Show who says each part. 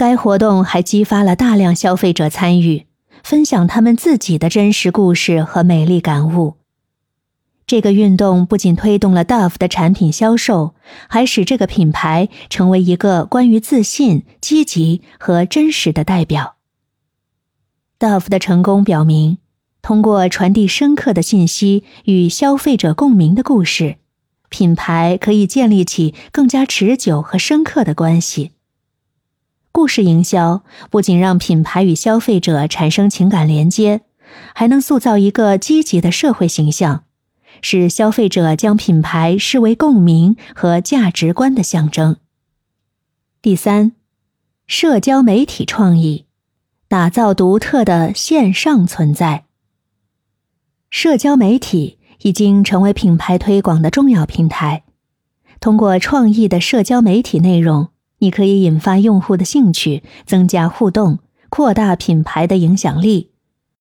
Speaker 1: 该活动还激发了大量消费者参与，分享他们自己的真实故事和美丽感悟。这个运动不仅推动了 Dove 的产品销售，还使这个品牌成为一个关于自信、积极和真实的代表。Dove 的成功表明，通过传递深刻的信息与消费者共鸣的故事，品牌可以建立起更加持久和深刻的关系。故事营销不仅让品牌与消费者产生情感连接，还能塑造一个积极的社会形象。使消费者将品牌视为共鸣和价值观的象征。第三，社交媒体创意，打造独特的线上存在。社交媒体已经成为品牌推广的重要平台。通过创意的社交媒体内容，你可以引发用户的兴趣，增加互动，扩大品牌的影响力，